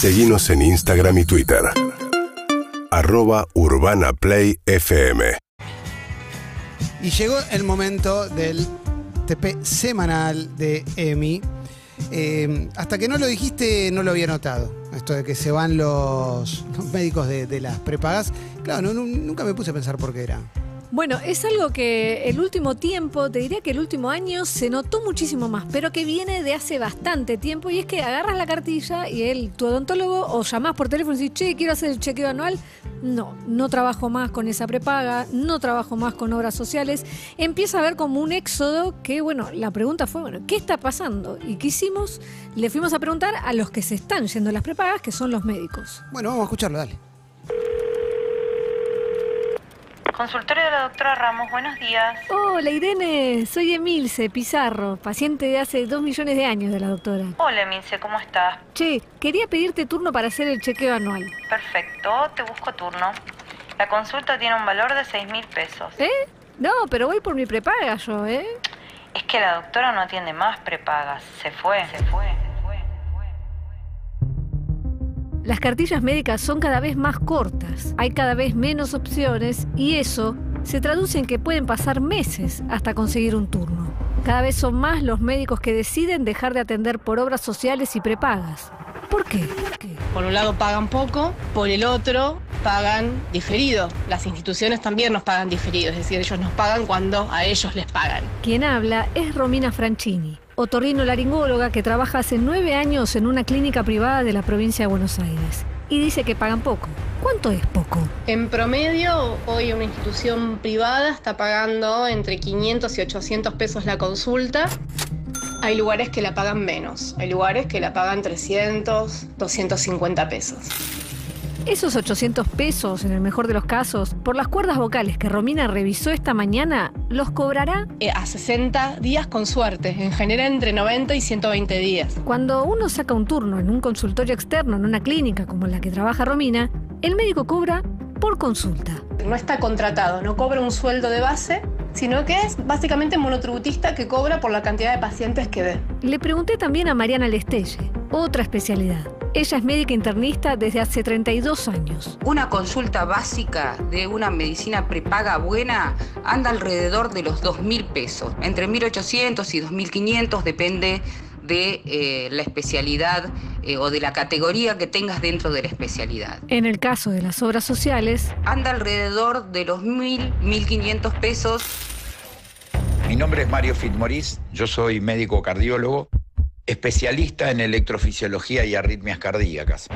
Seguimos en Instagram y Twitter. Arroba Urbana Play FM. Y llegó el momento del TP semanal de Emi. Eh, hasta que no lo dijiste, no lo había notado. Esto de que se van los, médicos de, las prepagas. Claro, nunca me puse a pensar por qué era. Bueno, es algo que el último tiempo, te diría que el último año se notó muchísimo más, pero que viene de hace bastante tiempo y es que agarras la cartilla y él, tu odontólogo, o llamás por teléfono y decís, che, quiero hacer el chequeo anual. No, no trabajo más con esa prepaga, no trabajo más con obras sociales. Empieza a haber como un éxodo que, bueno, la pregunta fue, bueno, ¿qué está pasando? ¿Y qué hicimos? Le fuimos a preguntar a los que se están yendo las prepagas, que son los médicos. Bueno, vamos a escucharlo, dale. Consultorio de la doctora Ramos, buenos días. Hola Irene, soy Emilce Pizarro, paciente de hace dos millones de años de la doctora. Hola, Mince, ¿cómo estás? Che, quería pedirte turno para hacer el chequeo anual. Perfecto, te busco turno. La consulta tiene un valor de 6 mil pesos. ¿Eh? No, pero voy por mi prepaga yo, ¿eh? Es que la doctora no atiende más prepagas. Se fue, se fue, Las cartillas médicas son cada vez más cortas, hay cada vez menos opciones y eso se traduce en que pueden pasar meses hasta conseguir un turno. Cada vez son más los médicos que deciden dejar de atender por obras sociales y prepagas. ¿Por qué? ¿Por qué? Por un lado pagan poco, por el otro pagan diferido. Las instituciones también nos pagan diferido, es decir, ellos nos pagan cuando a ellos les pagan. Quien habla es Romina Franchini, otorrino-laringóloga que trabaja hace nueve años en una clínica privada de la provincia de Buenos Aires. Y dice que pagan poco. ¿Cuánto es poco? En promedio, hoy una institución privada está pagando entre 500 y 800 pesos la consulta. Hay lugares que la pagan menos, hay lugares que la pagan 300, 250 pesos. Esos 800 pesos, en el mejor de los casos, por las cuerdas vocales que Romina revisó esta mañana, los cobrará Eh, a 60 días con suerte, en general entre 90 y 120 días. cuando uno saca un turno en un consultorio externo, en una clínica como la que trabaja Romina, el médico cobra por consulta. No está contratado, no cobra un sueldo de base, sino que es básicamente monotributista que cobra por la cantidad de pacientes que ve. Le pregunté también a Mariana Lestelle, otra especialidad. Ella es médica internista desde hace 32 años. Una consulta básica de una medicina prepaga buena anda alrededor de los 2.000 pesos, entre 1.800 y 2.500, depende de eh, la especialidad eh, o de la categoría que tengas dentro de la especialidad. En el caso de las obras sociales, Anda alrededor de los 1.000, 1.500 pesos. Mi nombre es Mario Fitmoriz, yo soy médico cardiólogo, especialista en electrofisiología y arritmias cardíacas.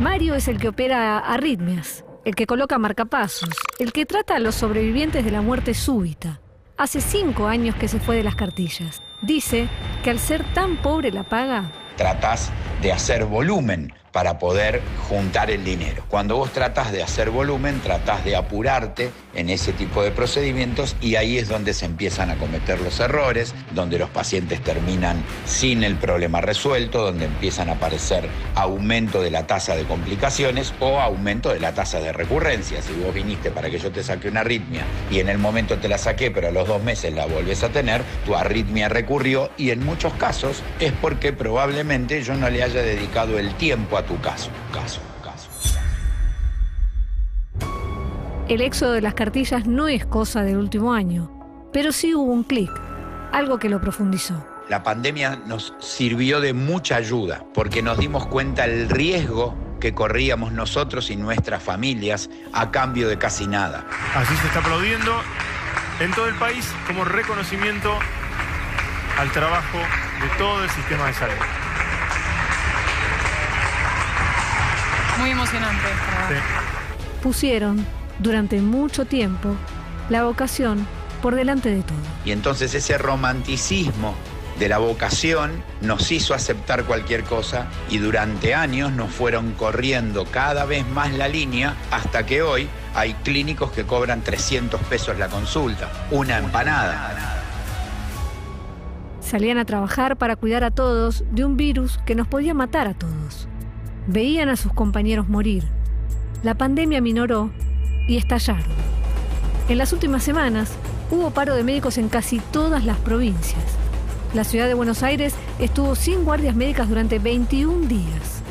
Mario es el que opera arritmias, el que coloca marcapasos, el que trata a los sobrevivientes de la muerte súbita. Hace cinco años que se fue de las cartillas. Dice que al ser tan pobre la paga, Tratás de hacer volumen para poder juntar el dinero. Cuando vos tratás de hacer volumen, tratás de apurarte en ese tipo de procedimientos y ahí es donde se empiezan a cometer los errores, donde los pacientes terminan sin el problema resuelto, donde empiezan a aparecer aumento de la tasa de complicaciones o aumento de la tasa de recurrencia. Si vos viniste para que yo te saque una arritmia y en el momento te la saqué, pero a los dos meses la volvés a tener, tu arritmia recurrió y en muchos casos es porque probablemente yo no le haya dedicado el tiempo a tu caso. Caso, caso. el éxodo de las cartillas no es cosa del último año, pero sí hubo un clic, algo que lo profundizó. La pandemia nos sirvió de mucha ayuda porque nos dimos cuenta el riesgo que corríamos nosotros y nuestras familias a cambio de casi nada. Así se está aplaudiendo en todo el país como reconocimiento al trabajo de todo el sistema de salud. Muy emocionante. Sí. Pusieron, durante mucho tiempo, la vocación por delante de todo. Y entonces ese romanticismo de la vocación nos hizo aceptar cualquier cosa y durante años nos fueron corriendo cada vez más la línea hasta que hoy hay clínicos que cobran 300 pesos la consulta, una empanada. Salían a trabajar para cuidar a todos de un virus que nos podía matar a todos. Veían a sus compañeros morir. La pandemia minoró y estallaron. En las últimas semanas hubo paro de médicos en casi todas las provincias. La ciudad de Buenos Aires estuvo sin guardias médicas durante 21 días.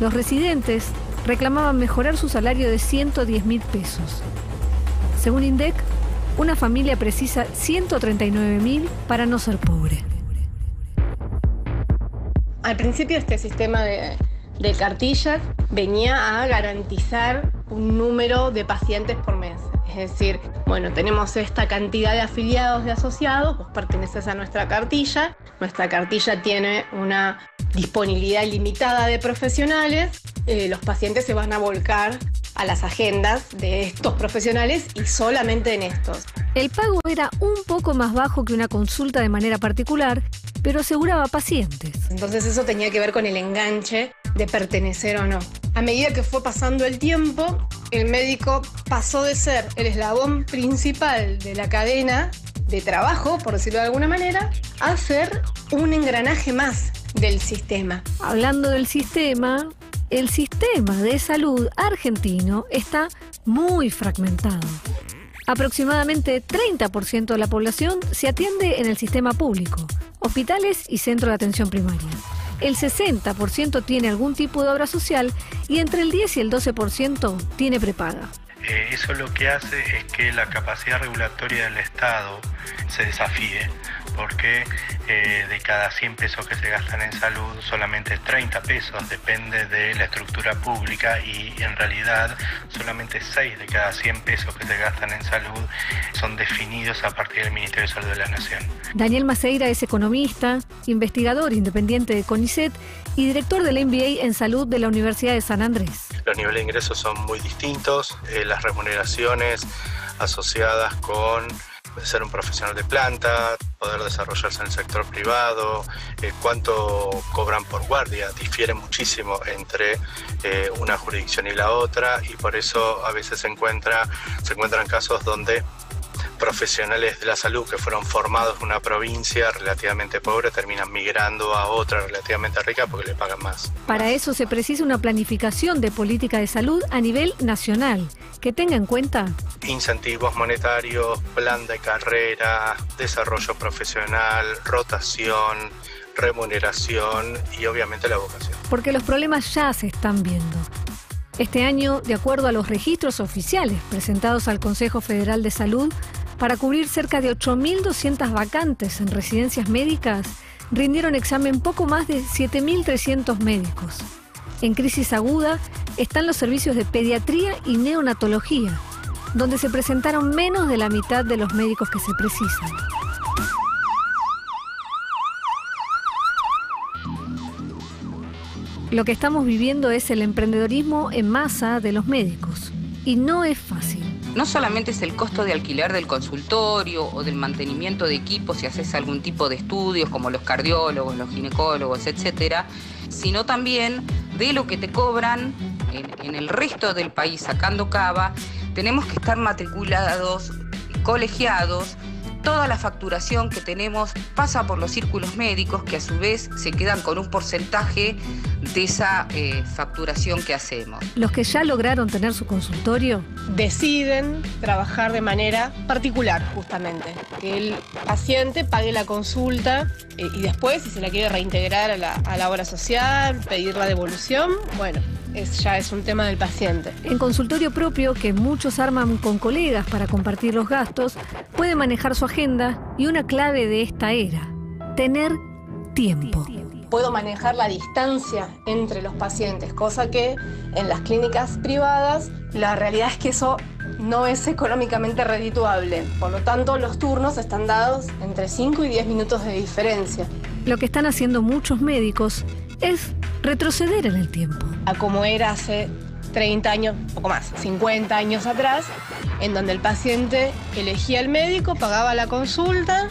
Los residentes reclamaban mejorar su salario de 110 mil pesos. Según INDEC, una familia precisa 139 mil para no ser pobre. Al principio este sistema de, de cartillas venía a garantizar un número de pacientes por mes. Es decir, bueno, tenemos esta cantidad de afiliados, de asociados, vos perteneces a nuestra cartilla, nuestra cartilla tiene una disponibilidad limitada de profesionales, eh, los pacientes se van a volcar a las agendas de estos profesionales y solamente en estos. El pago era un poco más bajo que una consulta de manera particular, pero aseguraba pacientes. Entonces eso tenía que ver con el enganche de pertenecer o no. A medida que fue pasando el tiempo, el médico pasó de ser el eslabón principal de la cadena de trabajo, por decirlo de alguna manera, a ser un engranaje más del sistema. Hablando del sistema, el sistema de salud argentino está muy fragmentado. Aproximadamente 30% de la población se atiende en el sistema público, hospitales y centro de atención primaria. El 60% tiene algún tipo de obra social y entre el 10 y el 12% tiene prepaga. Eh, eso lo que hace es que la capacidad regulatoria del Estado se desafíe, porque eh, de cada 100 pesos que se gastan en salud, solamente 30 pesos depende de la estructura pública y en realidad solamente 6 de cada 100 pesos que se gastan en salud son definidos a partir del Ministerio de Salud de la Nación. Daniel Maceira es economista, investigador independiente de CONICET y director del MBA en Salud de la Universidad de San Andrés. Los niveles de ingresos son muy distintos, eh, las remuneraciones asociadas con ser un profesional de planta, poder desarrollarse en el sector privado, eh, cuánto cobran por guardia, difiere muchísimo entre eh, una jurisdicción y la otra y por eso a veces se, encuentra, se encuentran casos donde profesionales de la salud que fueron formados en una provincia relativamente pobre terminan migrando a otra relativamente rica porque le pagan más. Para eso se precisa una planificación de política de salud a nivel nacional que tenga en cuenta incentivos monetarios, plan de carrera, desarrollo profesional, rotación, remuneración y obviamente la vocación. Porque los problemas ya se están viendo. Este año, de acuerdo a los registros oficiales presentados al Consejo Federal de Salud, para cubrir cerca de 8.200 vacantes en residencias médicas, rindieron examen poco más de 7.300 médicos. En crisis aguda están los servicios de pediatría y neonatología, donde se presentaron menos de la mitad de los médicos que se precisan. Lo que estamos viviendo es el emprendedorismo en masa de los médicos. Y no es fácil. No solamente es el costo de alquiler del consultorio o del mantenimiento de equipos si haces algún tipo de estudios como los cardiólogos, los ginecólogos, etcétera, sino también de lo que te cobran en, en el resto del país sacando cava. Tenemos que estar matriculados, colegiados toda la facturación que tenemos pasa por los círculos médicos que a su vez se quedan con un porcentaje de esa eh, facturación que hacemos. Los que ya lograron tener su consultorio deciden trabajar de manera particular justamente, que el paciente pague la consulta eh, y después si se la quiere reintegrar a la, a la obra social, pedir la devolución, bueno, es, ya es un tema del paciente. En consultorio propio, que muchos arman con colegas para compartir los gastos, puede manejar su agenda y una clave de esta era, tener tiempo. Puedo manejar la distancia entre los pacientes, cosa que en las clínicas privadas la realidad es que eso no es económicamente redituable. Por lo tanto, los turnos están dados entre 5 y 10 minutos de diferencia. Lo que están haciendo muchos médicos es retroceder en el tiempo. A como era hace 30 años, poco más, 50 años atrás, en donde el paciente elegía el médico, pagaba la consulta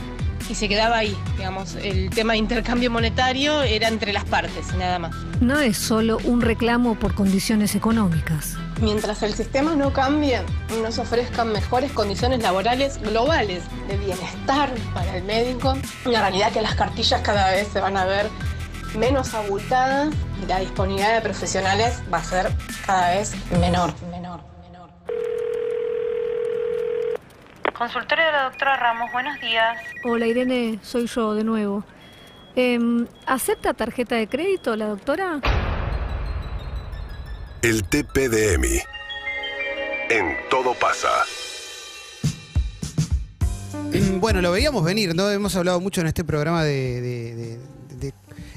y se quedaba ahí. Digamos, el tema de intercambio monetario era entre las partes y nada más. No es solo un reclamo por condiciones económicas. Mientras el sistema no cambie y nos ofrezcan mejores condiciones laborales globales de bienestar para el médico, la realidad que las cartillas cada vez se van a ver menos abultadas y la disponibilidad de profesionales va a ser cada vez menor, menor, menor. Consultorio de la doctora Ramos, buenos días. Hola Irene, soy yo de nuevo. Em, ¿Acepta tarjeta de crédito la doctora? El TP de Emi. En todo pasa. Bueno, lo veíamos venir, ¿no? Hemos hablado mucho en este programa de, de- de- de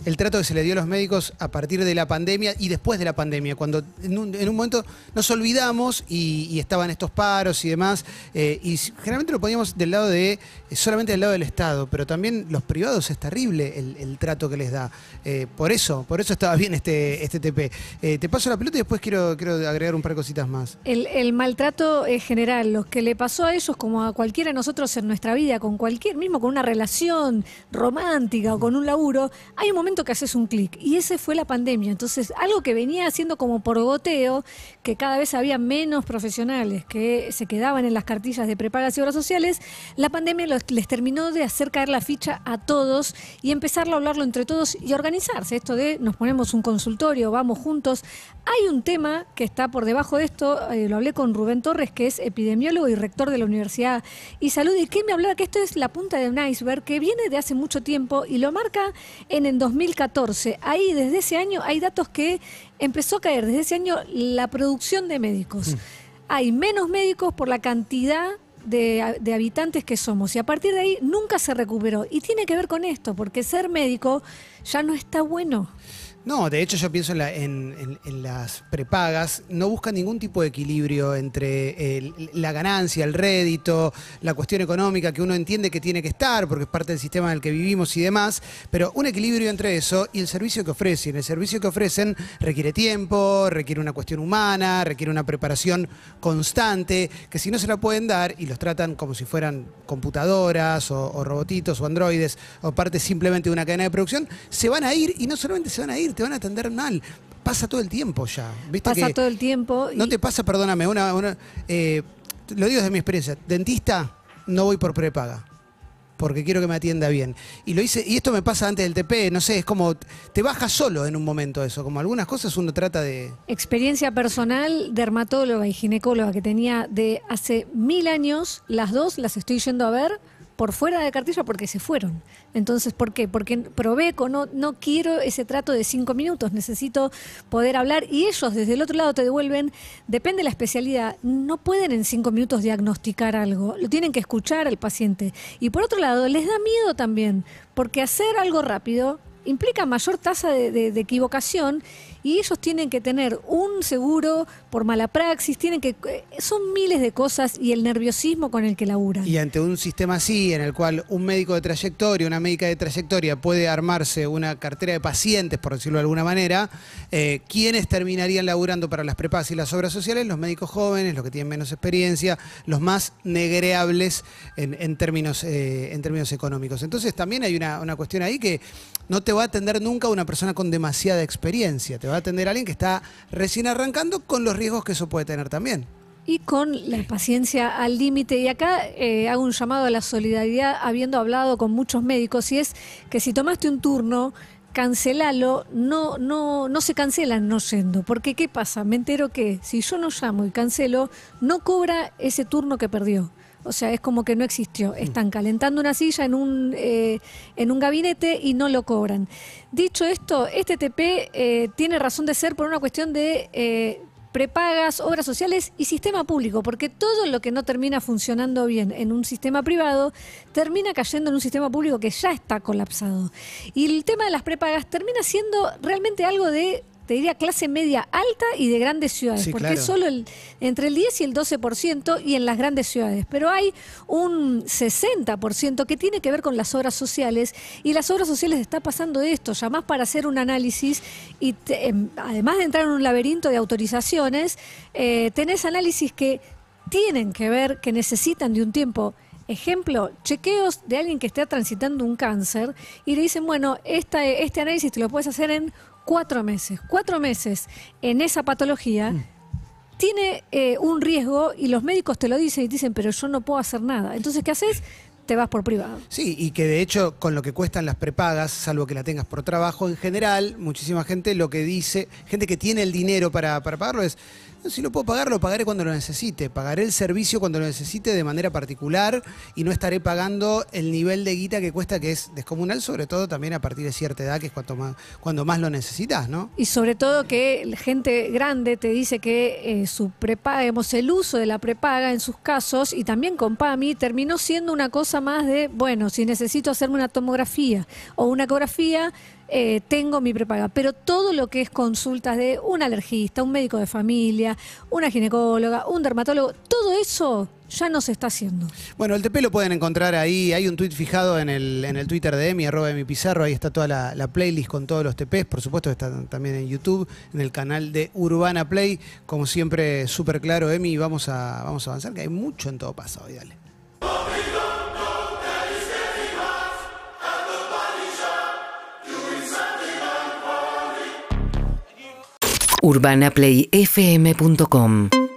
el trato que se le dio a los médicos a partir de la pandemia y después de la pandemia, cuando en un, en un momento nos olvidamos y, estaban estos paros y demás, eh, y generalmente lo poníamos del lado de, eh, solamente del lado del Estado, pero también los privados es terrible el, trato que les da. Eh, por eso, por eso estaba bien este, este TP. Te paso la pelota y después quiero, quiero agregar un par de cositas más. El, maltrato general, lo que le pasó a ellos como a cualquiera de nosotros en nuestra vida, con cualquier, mismo con una relación romántica o con un laburo, hay un momento que haces un clic y ese fue la pandemia. Entonces, algo que venía haciendo como por goteo, que cada vez había menos profesionales que se quedaban en las cartillas de prepagas y obras sociales, la pandemia los- les terminó de hacer caer la ficha a todos y empezar a hablarlo entre todos y organizarse. Esto de nos ponemos un consultorio, vamos juntos. Hay un tema que está por debajo de esto, eh, lo hablé con Rubén Torres, que es epidemiólogo y rector de la Universidad y Salud, y que me hablaba que esto es la punta de un iceberg que viene de hace mucho tiempo y lo marca en el 2014. Ahí, desde ese año, hay datos que empezó a caer desde ese año la producción de médicos. Hay menos médicos por la cantidad de, de habitantes que somos y a partir de ahí nunca se recuperó. Y tiene que ver con esto, porque ser médico ya no está bueno. No, de hecho yo pienso en, la- las prepagas, no buscan ningún tipo de equilibrio entre la ganancia, el rédito, la cuestión económica que uno entiende que tiene que estar porque es parte del sistema en el que vivimos y demás, pero un equilibrio entre eso y el servicio que ofrecen. El servicio que ofrecen requiere tiempo, requiere una cuestión humana, requiere una preparación constante, que si no se la pueden dar y los tratan como si fueran computadoras o, o robotitos o androides o parte simplemente de una cadena de producción, se van a ir y no solamente se van a ir, te van a atender mal. Pasa todo el tiempo ya. ¿Viste Pasa que todo el tiempo. no te pasa, perdóname, una, una, eh, lo digo desde mi experiencia. Dentista, no voy por prepaga. Porque quiero que me atienda bien. Y lo hice, y esto me pasa antes del TP, no sé, es como te baja solo en un momento eso. Como algunas cosas uno trata de. Experiencia personal, dermatóloga y ginecóloga que tenía de hace mil años, las dos las estoy yendo a ver por fuera de cartilla porque se fueron. Entonces, ¿por qué? Porque Proveco no, no quiero ese trato de cinco minutos, necesito poder hablar y ellos desde el otro lado te devuelven, depende de la especialidad, no pueden en cinco minutos diagnosticar algo, lo tienen que escuchar al paciente. Y por otro lado, les da miedo también, porque hacer algo rápido implica mayor tasa de equivocación y ellos tienen que tener un seguro por mala praxis, tienen que eh, son miles de cosas y el nerviosismo con el que laburan. Y ante un sistema así, en el cual un médico de trayectoria, una médica de trayectoria puede armarse una cartera de pacientes, por decirlo de alguna manera, eh, ¿quiénes terminarían laburando para las prepas y las obras sociales? Los médicos jóvenes, los que tienen menos experiencia, los más negreables en, en términos, eh, en términos económicos. Entonces también hay una, cuestión ahí que no te va a atender nunca una persona con demasiada experiencia, va a atender alguien que está recién arrancando con los riesgos que eso puede tener también. Y con la paciencia al límite. Y acá eh, hago un llamado a la solidaridad, habiendo hablado con muchos médicos, y es que si tomaste un turno, cancelalo, no, no, no se cancelan no yendo. Porque ¿qué pasa? Me entero que si yo no llamo y cancelo, no cobra ese turno que perdió. O sea, es como que no existió. Están calentando una silla en un, eh, en un gabinete y no lo cobran. Dicho esto, este TP eh, tiene razón de ser por una cuestión de eh, prepagas, obras sociales y sistema público, porque todo lo que no termina funcionando bien en un sistema privado termina cayendo en un sistema público que ya está colapsado. Y el tema de las prepagas termina siendo realmente algo de te diría clase media alta y de grandes ciudades, Sí, porque claro. es solo el, entre el 10 y el 12% y en las grandes ciudades. Pero hay un 60% que tiene que ver con las obras sociales y las obras sociales está pasando esto, llamás para hacer un análisis y te- em, además de entrar en un laberinto de autorizaciones, eh, tenés análisis que tienen que ver, que necesitan de un tiempo. Ejemplo, chequeos de alguien que esté transitando un cáncer y le dicen, bueno, esta, este análisis te lo puedes hacer en cuatro meses. Cuatro meses en esa patología tiene eh, un riesgo y los médicos te lo dicen y dicen, pero yo no puedo hacer nada. Entonces, ¿qué haces? Te vas por privado. Sí, y que de hecho con lo que cuestan las prepagas, salvo que la tengas por trabajo, en general, muchísima gente lo que dice, gente que tiene el dinero para, para pagarlo es, Si lo puedo pagar, lo pagaré cuando lo necesite. Pagaré el servicio cuando lo necesite de manera particular y no estaré pagando el nivel de guita que cuesta, que es descomunal, sobre todo también a partir de cierta edad, que es cuanto más, cuando más lo necesitas, ¿no? Y sobre todo que gente grande te dice que eh, su prepaga, el uso de la prepaga en sus casos y también con PAMI terminó siendo una cosa más de, bueno, si necesito hacerme una tomografía o una ecografía, eh, tengo mi prepaga. Pero todo lo que es consultas de un alergista, un médico de familia, una ginecóloga, un dermatólogo, todo eso ya no se está haciendo. Bueno, el TP lo pueden encontrar ahí. Hay un tweet fijado en el, en el Twitter de Emi, arroba Emi Pizarro. Ahí está toda la, la playlist con todos los TPs. Por supuesto, está también en YouTube, en el canal de Urbana Play. Como siempre, súper claro, Emi. Vamos a, vamos a avanzar, que hay mucho en todo paso hoy. Dale. urbanaplayfm.com